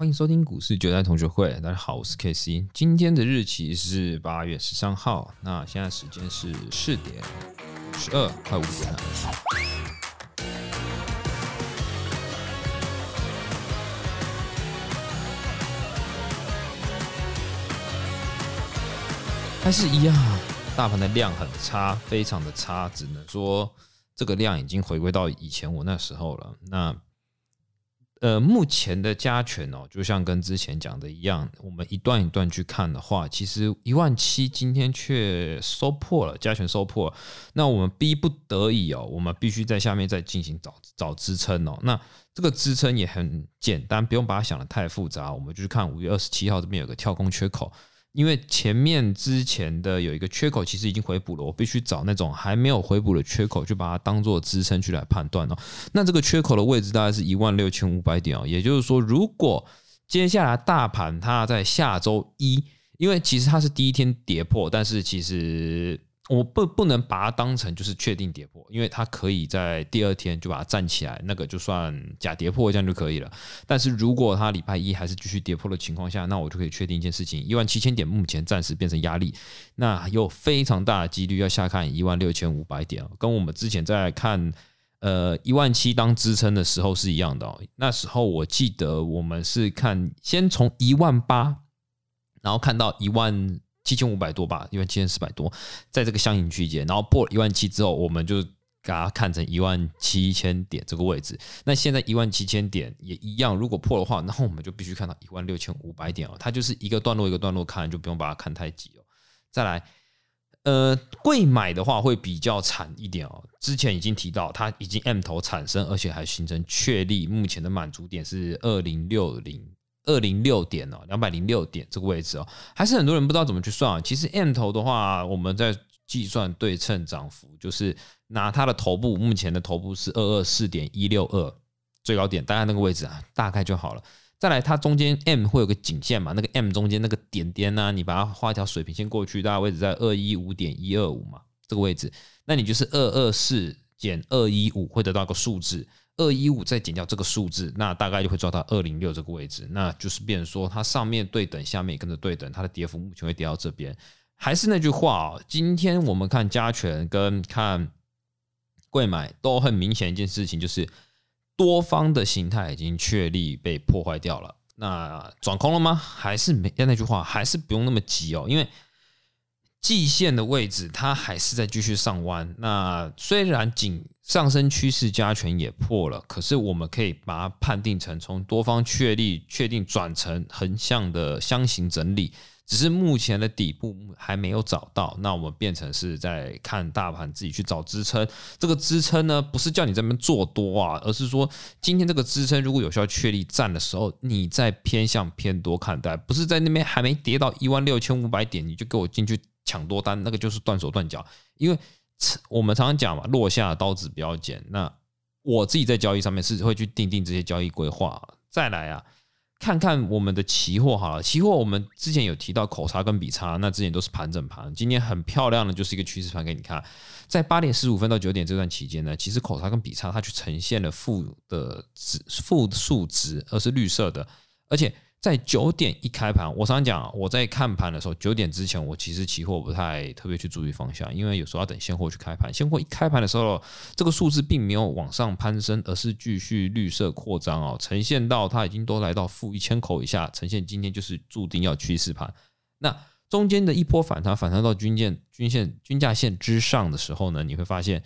欢迎收听股市九代同学会，大家好，我是 K C。今天的日期是八月十三号，那现在时间是四点十二，快五点了。还是一样，大盘的量很差，非常的差，只能说这个量已经回归到以前我那时候了。那呃，目前的加权哦，就像跟之前讲的一样，我们一段一段去看的话，其实一万七今天却收破了，加权收破，那我们逼不得已哦，我们必须在下面再进行找找支撑哦。那这个支撑也很简单，不用把它想的太复杂，我们就去看五月二十七号这边有个跳空缺口。因为前面之前的有一个缺口，其实已经回补了，我必须找那种还没有回补的缺口，就把它当做支撑去来判断哦。那这个缺口的位置大概是一万六千五百点哦，也就是说，如果接下来大盘它在下周一，因为其实它是第一天跌破，但是其实。我不不能把它当成就是确定跌破，因为它可以在第二天就把它站起来，那个就算假跌破这样就可以了。但是如果它礼拜一还是继续跌破的情况下，那我就可以确定一件事情：一万七千点目前暂时变成压力，那有非常大的几率要下看一万六千五百点跟我们之前在看呃一万七当支撑的时候是一样的。那时候我记得我们是看先从一万八，然后看到一万。七千五百多吧，一万七千四百多，在这个相应区间，然后破一万七之后，我们就给它看成一万七千点这个位置。那现在一万七千点也一样，如果破的话，那我们就必须看到一万六千五百点哦。它就是一个段落一个段落看，就不用把它看太急哦。再来，呃，贵买的话会比较惨一点哦。之前已经提到，它已经 M 头产生，而且还形成确立，目前的满足点是二零六零。二零六点哦，两百零六点这个位置哦，还是很多人不知道怎么去算啊。其实 M 头的话，我们在计算对称涨幅，就是拿它的头部，目前的头部是二二四点一六二，最高点大概那个位置啊，大概就好了。再来，它中间 M 会有个颈线嘛，那个 M 中间那个点点呢，你把它画一条水平线过去，大概位置在二一五点一二五嘛，这个位置，那你就是二二四减二一五，会得到个数字。二一五再减掉这个数字，那大概就会抓到二零六这个位置，那就是变说它上面对等，下面也跟着对等，它的跌幅目前会跌到这边。还是那句话啊，今天我们看加权跟看贵买都很明显一件事情，就是多方的形态已经确立被破坏掉了。那转空了吗？还是没？那句话还是不用那么急哦，因为。季线的位置，它还是在继续上弯。那虽然仅上升趋势加权也破了，可是我们可以把它判定成从多方确立、确定转成横向的箱型整理，只是目前的底部还没有找到。那我们变成是在看大盘自己去找支撑。这个支撑呢，不是叫你这边做多啊，而是说今天这个支撑如果有效确立站的时候，你在偏向偏多看待，不是在那边还没跌到一万六千五百点，你就给我进去。抢多单那个就是断手断脚，因为我们常常讲嘛，落下刀子不要剪。那我自己在交易上面是会去定定这些交易规划。再来啊，看看我们的期货好了，期货我们之前有提到口差跟比差，那之前都是盘整盘，今天很漂亮的就是一个趋势盘给你看。在八点十五分到九点这段期间呢，其实口差跟比差它去呈现了负的值负数值，而是绿色的，而且。在九点一开盘，我常讲，我在看盘的时候，九点之前我其实期货不太特别去注意方向，因为有时候要等现货去开盘。现货一开盘的时候，这个数字并没有往上攀升，而是继续绿色扩张哦，呈现到它已经都来到负一千口以下，呈现今天就是注定要趋势盘。那中间的一波反弹，反弹到均线、均线、均价线之上的时候呢，你会发现。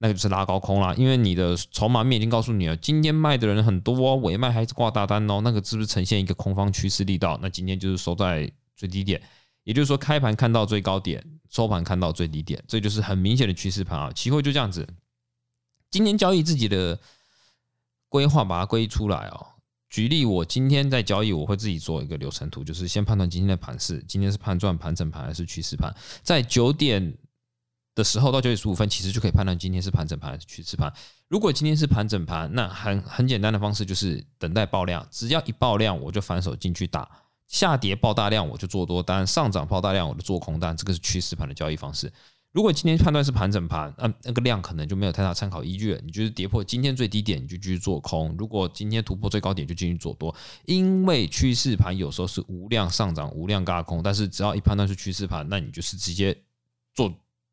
那个就是拉高空啦，因为你的筹码面已经告诉你了，今天卖的人很多，尾卖还是挂大单哦。那个是不是呈现一个空方趋势力道？那今天就是收在最低点，也就是说开盘看到最高点，收盘看到最低点，这就是很明显的趋势盘啊。期货就这样子，今天交易自己的规划把它归出来哦。举例，我今天在交易，我会自己做一个流程图，就是先判断今天的盘势，今天是判断盘整盘还是趋势盘，在九点。的时候到九点十五分，其实就可以判断今天是盘整盘还是趋势盘。如果今天是盘整盘，那很很简单的方式就是等待爆量，只要一爆量，我就反手进去打。下跌爆大量，我就做多单；上涨爆大量，我就做空单。这个是趋势盘的交易方式。如果今天判断是盘整盘，那那个量可能就没有太大参考依据了。你就是跌破今天最低点，你就继续做空；如果今天突破最高点，就继续做多。因为趋势盘有时候是无量上涨、无量嘎空，但是只要一判断是趋势盘，那你就是直接做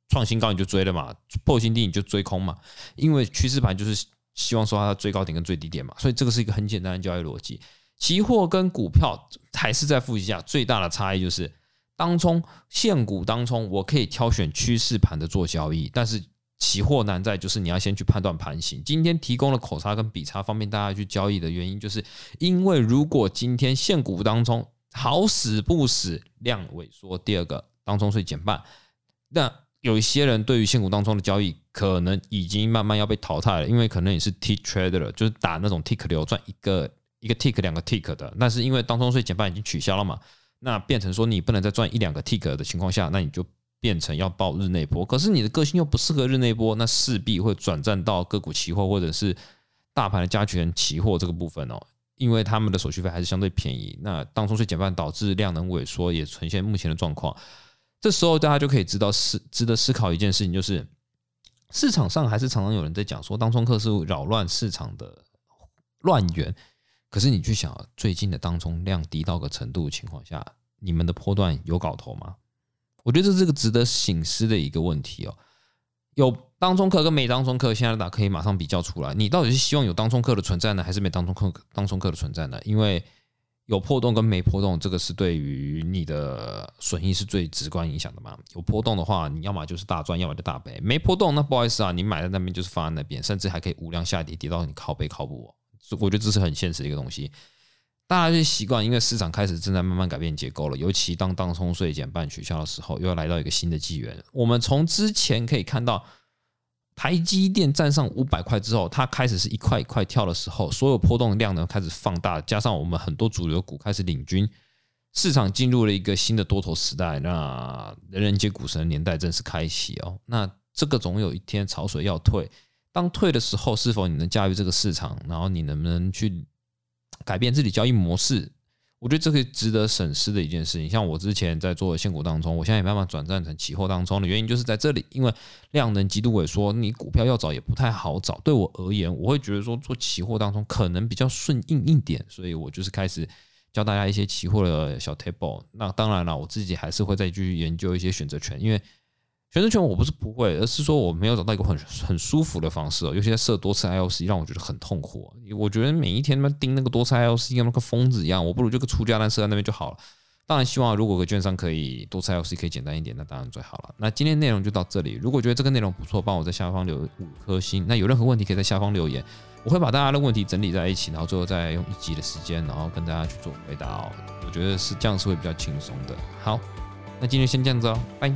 创新高你就追了嘛，破新低你就追空嘛。因为趋势盘就是希望说它的最高点跟最低点嘛，所以这个是一个很简单的交易逻辑。期货跟股票还是在复习一下，最大的差异就是。当冲现股当冲，我可以挑选趋势盘的做交易，但是期货难在就是你要先去判断盘形。今天提供了口差跟比差方便大家去交易的原因，就是因为如果今天现股当中好死不死量萎缩，第二个当冲税减半，那有一些人对于现股当中的交易可能已经慢慢要被淘汰了，因为可能也是 tick trader，就是打那种 tick 流赚一个一个 tick 两个 tick 的，但是因为当中税减半已经取消了嘛。那变成说你不能再赚一两个 tick 的情况下，那你就变成要报日内波。可是你的个性又不适合日内波，那势必会转战到个股期货或者是大盘的加权期货这个部分哦，因为他们的手续费还是相对便宜。那当中税减半导致量能萎缩，也呈现目前的状况。这时候大家就可以知道思值得思考一件事情，就是市场上还是常常有人在讲说当冲客是扰乱市场的乱源。可是你去想，最近的当冲量低到个程度的情况下，你们的波段有搞头吗？我觉得这是个值得醒思的一个问题哦。有当冲客跟没当冲客，现在打可以马上比较出来，你到底是希望有当冲客的存在呢，还是没当冲客当冲客的存在呢？因为有破洞跟没破洞，这个是对于你的损益是最直观影响的嘛。有破洞的话，你要么就是大赚，要么就大赔；没破洞，那不好意思啊，你买在那边就是放在那边，甚至还可以无量下跌，跌到你靠背靠不稳。我觉得这是很现实的一个东西，大家就习惯，因为市场开始正在慢慢改变结构了。尤其当当冲税减半取消的时候，又要来到一个新的纪元。我们从之前可以看到，台积电站上五百块之后，它开始是一块一块跳的时候，所有波动量呢开始放大，加上我们很多主流股开始领军，市场进入了一个新的多头时代。那人人皆股神的年代正式开启哦。那这个总有一天潮水要退。当退的时候，是否你能驾驭这个市场？然后你能不能去改变自己交易模式？我觉得这个值得审视的一件事情。像我之前在做现股当中，我现在也慢慢转战成期货当中的原因，就是在这里，因为量能极度萎缩，你股票要找也不太好找。对我而言，我会觉得说做期货当中可能比较顺应一点，所以我就是开始教大家一些期货的小 table。那当然了，我自己还是会再继续研究一些选择权，因为。选择权我不是不会，而是说我没有找到一个很很舒服的方式哦。尤其在设多次 IOC，让我觉得很痛苦。我觉得每一天他妈盯那个多次 IOC，跟那个疯子一样，我不如就个出家单设在那边就好了。当然，希望如果个券商可以多次 IOC 可以简单一点，那当然最好了。那今天内容就到这里。如果觉得这个内容不错，帮我在下方留五颗星。那有任何问题可以在下方留言，我会把大家的问题整理在一起，然后最后再用一集的时间，然后跟大家去做回答哦。我觉得是这样是会比较轻松的。好，那今天先这样子哦，拜。